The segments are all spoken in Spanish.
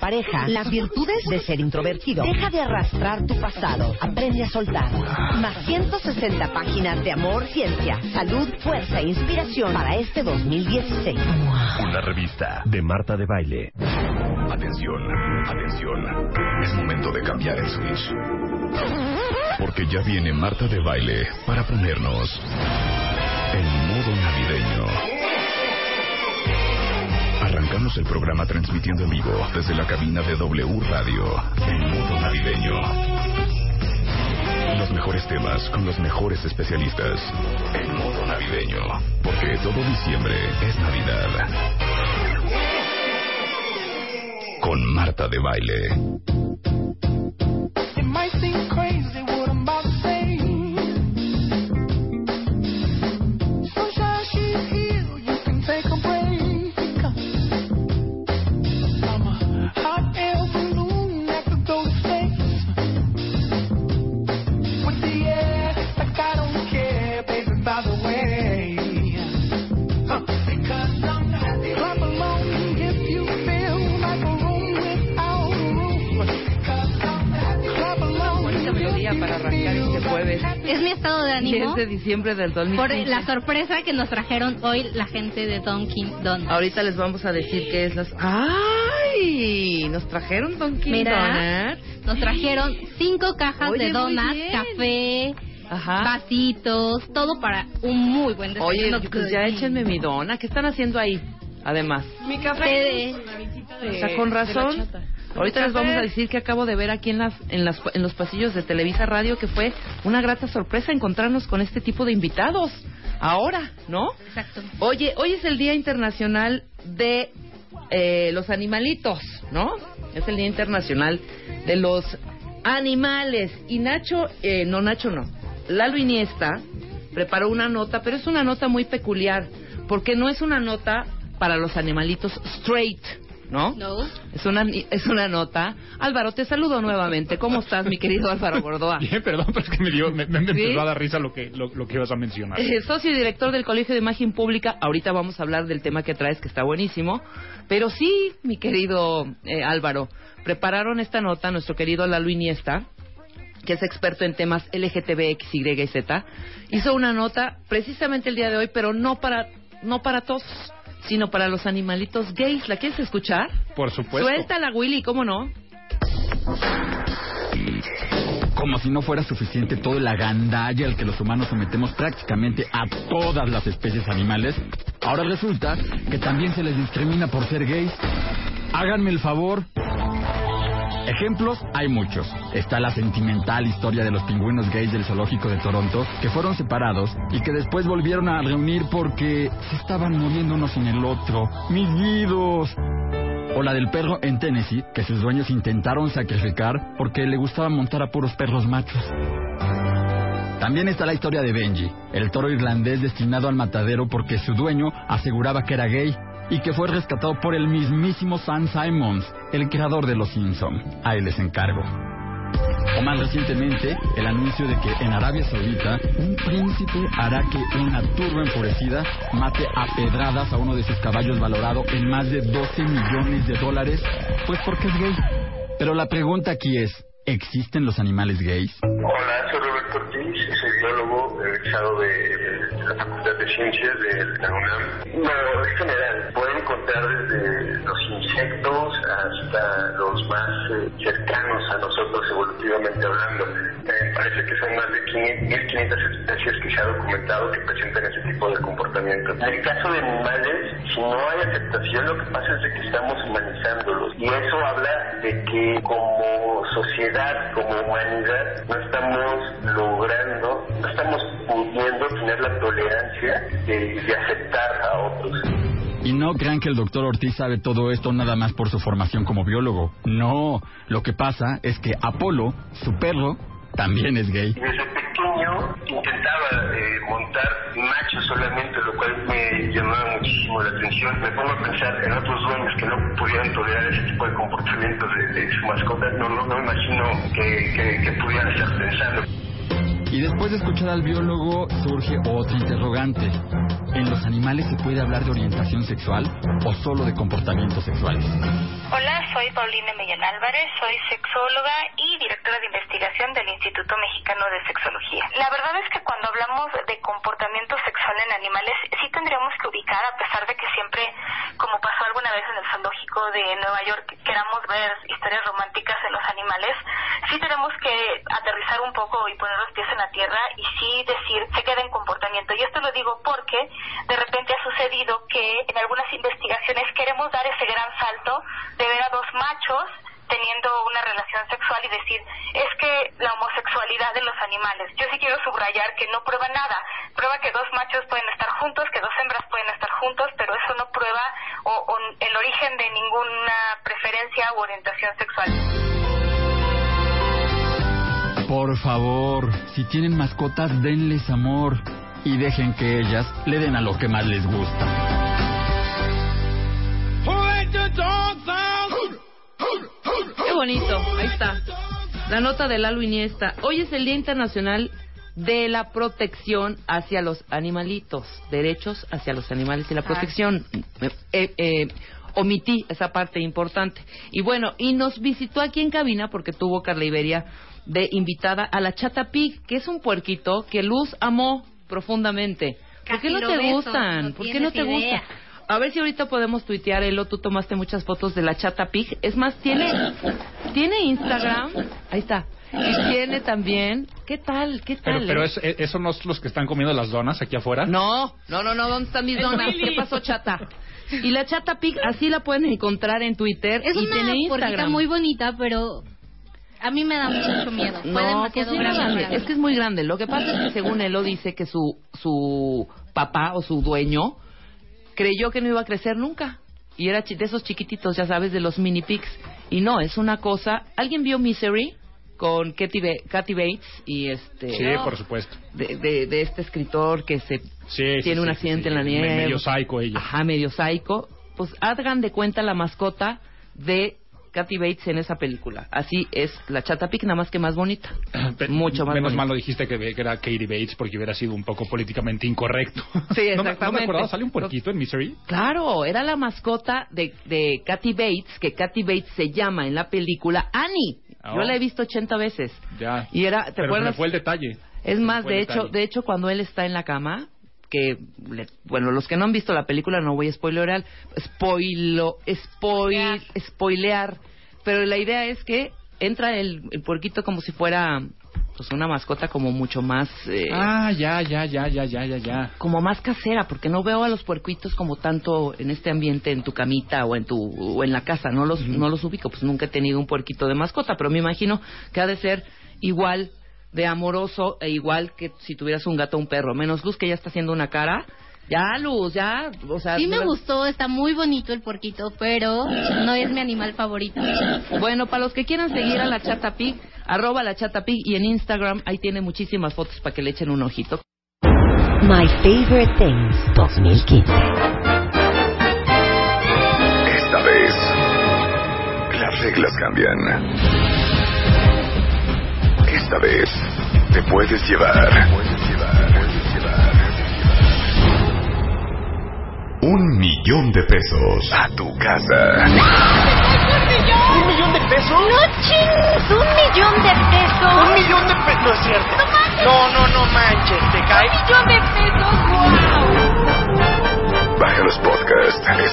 pareja. Las virtudes de ser introvertido. Deja de arrastrar tu pasado. Aprende a soltar. Más 160 páginas de amor, ciencia, salud, fuerza e inspiración para este 2016. Una revista de Marta de Baile. Atención, atención. Es momento de cambiar el switch. Porque ya viene Marta de Baile para ponernos en el programa transmitiendo en vivo desde la cabina de W Radio en modo navideño. Los mejores temas con los mejores especialistas en modo navideño. Porque todo diciembre es Navidad. Con Marta de Baile. Crazy Melodía para arrancar este jueves. Es mi estado de 10 ánimo de diciembre del por 2015. la sorpresa que nos trajeron hoy la gente de Dunkin' Donuts. Ahorita les vamos a decir qué es las... ¡Ay! Nos trajeron Dunkin' Mira, Donuts. nos trajeron cinco cajas Oye, de donuts, café, Ajá. vasitos, todo para un muy buen Oye, desayuno. pues ya échenme mi dona. ¿Qué están haciendo ahí? Además. Mi café con la de, O sea, con de la razón. chata. Ahorita les vamos a decir que acabo de ver aquí en, las, en, las, en los pasillos de Televisa Radio que fue una grata sorpresa encontrarnos con este tipo de invitados. Ahora, ¿no? Exacto. Oye, hoy es el Día Internacional de eh, los Animalitos, ¿no? Es el Día Internacional de los Animales. Y Nacho, eh, no, Nacho no. Lalo Iniesta preparó una nota, pero es una nota muy peculiar, porque no es una nota para los animalitos straight, ¿no? No. Es una, es una nota. Álvaro, te saludo nuevamente. ¿Cómo estás, mi querido Álvaro Gordoa? Bien, perdón, pero es que me, dio, me, me ¿Sí? empezó a dar risa lo que, lo, lo que ibas a mencionar. Eh, socio y director del Colegio de Imagen Pública. Ahorita vamos a hablar del tema que traes, que está buenísimo. Pero sí, mi querido eh, Álvaro, prepararon esta nota nuestro querido Lalo Iniesta, que es experto en temas LGTB, X, Y y Z. Hizo una nota precisamente el día de hoy, pero no para, no para todos, sino para los animalitos gays. ¿La quieres escuchar? Por supuesto. Suéltala, Willy, ¿cómo no? Como si no fuera suficiente todo el agandalla al que los humanos sometemos prácticamente a todas las especies animales, ahora resulta que también se les discrimina por ser gays. Háganme el favor. Ejemplos hay muchos. Está la sentimental historia de los pingüinos gays del zoológico de Toronto que fueron separados y que después volvieron a reunir porque se estaban muriendo uno sin el otro. ¡Mis guidos! O la del perro en Tennessee, que sus dueños intentaron sacrificar porque le gustaba montar a puros perros machos. También está la historia de Benji, el toro irlandés destinado al matadero porque su dueño aseguraba que era gay y que fue rescatado por el mismísimo Sam Simons, el creador de Los Simpson. Ahí les encargo. O más recientemente, el anuncio de que en Arabia Saudita un príncipe hará que una turba enfurecida mate a pedradas a uno de sus caballos valorado en más de 12 millones de dólares, pues porque es gay. Pero la pregunta aquí es, ¿existen los animales gays? Hola, Ortiz, soy egresado de la Facultad de Ciencias de la UNAM. No, es general. Pueden encontrar desde los insectos hasta los más eh, cercanos a nosotros evolutivamente hablando. Eh, parece que son más de 500 1.500 especies que se ha documentado que presentan ese tipo de comportamiento. En el caso de animales, si no hay aceptación, lo que pasa es de que estamos humanizándolos. Y eso habla de que como sociedad, como humanidad, no estamos logrando, no estamos pudiendo tener la tolerancia de, de aceptar a otros. Y no crean que el doctor Ortiz sabe todo esto nada más por su formación como biólogo. No, lo que pasa es que Apolo, su perro, también es gay. Desde pequeño intentaba eh, montar machos solamente, lo cual me llamaba muchísimo la atención. Me pongo a pensar en otros dueños que no pudieran tolerar ese tipo de comportamientos de, de su mascota. No, no, no imagino que, que, que pudieran estar pensando. Y después de escuchar al biólogo surge otro interrogante. ¿En los animales se puede hablar de orientación sexual o solo de comportamientos sexuales? Hola, soy Paulina Mellán Álvarez, soy sexóloga y directora de investigación del Instituto Mexicano de Sexología. La verdad es que cuando hablamos de comportamiento sexual en animales, sí tendríamos que ubicar, a pesar de que siempre, como pasó alguna vez en el zoológico de Nueva York, queramos ver historias románticas en los animales, sí tenemos que aterrizar un poco y poner los pies en la tierra y sí decir, se queda en comportamiento. Y esto lo digo porque de repente ha sucedido que en algunas investigaciones queremos dar ese gran salto de ver a dos machos teniendo una relación sexual y decir, es que la homosexualidad de los animales. Yo sí quiero subrayar que no prueba nada. Prueba que dos machos pueden estar juntos, que dos hembras pueden estar juntos, pero eso no prueba o, o el origen de ninguna preferencia u orientación sexual. Por favor, si tienen mascotas, denles amor y dejen que ellas le den a lo que más les gusta. Qué bonito, ahí está. La nota de Lalo Iniesta. Hoy es el Día Internacional de la Protección hacia los Animalitos. Derechos hacia los animales y la protección. Eh, eh, omití esa parte importante. Y bueno, y nos visitó aquí en cabina porque tuvo Carla Iberia de invitada a la Chata Pig, que es un puerquito que Luz amó profundamente. ¿Por qué no te beso, gustan? no ¿Por qué no te idea. gustan? A ver si ahorita podemos tuitear, Elo, tú tomaste muchas fotos de la Chata Pig. Es más, tiene, tiene Instagram. Ahí está. Y tiene también... ¿Qué tal? ¿Qué tal? pero eh? es, es- ¿eso no es los que están comiendo las donas aquí afuera? No, no, no, no, ¿dónde están mis donas? ¿Qué pasó, chata? Y la chata pig, así la pueden encontrar en Twitter Es y una tiene Instagram. muy bonita, pero a mí me da mucho miedo. Fue No, demasiado pues es grande grande. para mí. Es que es muy grande. Lo que pasa es que según él lo dice que su, su papá o su dueño creyó que no iba a crecer nunca. Y era chi- de esos chiquititos, ya sabes, de los mini pigs. Y no, es una cosa... ¿Alguien vio Misery? Con Katy, Ba- Kathy Bates y este... Sí, por supuesto. de, de, de este escritor que se Sí, sí, tiene un accidente sí, en la nieve. Medio psycho ella. Ajá, medio psycho. Pues hagan de cuenta la mascota de Kathy Bates en esa película. Así es la Chata Pig, nada más que más bonita. Pe- Mucho más Menos bonita. mal lo dijiste que, que era Katie Bates porque hubiera sido un poco políticamente incorrecto. Sí, No me- No me, exactamente. acordaba, ¿sale un puerquito en Misery? Claro, era la mascota de, de Kathy Bates, que Kathy Bates se llama en la película Annie. Oh. Yo la he visto 80 veces. Ya. Y era, ¿te Pero se me acuerdas? fue el detalle. Es más, de hecho, detalle. de hecho, cuando él está en la cama, que, le- bueno, los que no han visto la película no voy a spoilear, spoilo, spoil, spoilear, pero la idea es que entra el, el puerquito como si fuera, pues, una mascota como mucho más, eh, Ah, ya, ya, ya, ya, ya, ya, ya. como más casera, porque no veo a los puerquitos como tanto en este ambiente, en tu camita o en tu, o en la casa, no los, no los ubico, pues nunca he tenido un puerquito de mascota, pero me imagino que ha de ser igual de amoroso e igual que si tuvieras un gato o un perro. Menos Luz que ya está haciendo una cara. Ya, Luz, ya, o sea... Sí me gustó, está muy bonito el porquito, pero no es mi animal favorito. Bueno, para los que quieran seguir a la Chata Pig, arroba la Chata Pig y en Instagram, ahí tiene muchísimas fotos para que le echen un ojito. My Favorite Things 2015. Esta vez, las reglas cambian. Esta vez, te puedes llevar. Un millón de pesos a tu casa. ¿Un millón de pesos? ¡No chingues! ¡Un millón de pesos! ¿Un millón de pesos? No es cierto. No, no, no manches, ¿te cae? ¡Un millón de pesos! ¡Wow! Baja los podcasts,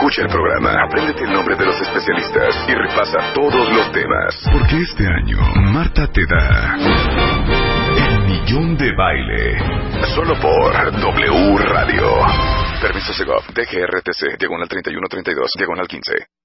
escucha el programa, apréndete el nombre de los especialistas y repasa todos los temas. Porque este año, Marta te da el millón de baile. Solo por W Radio. Permiso Segov, DGRTC, diagonal 3132, diagonal 15.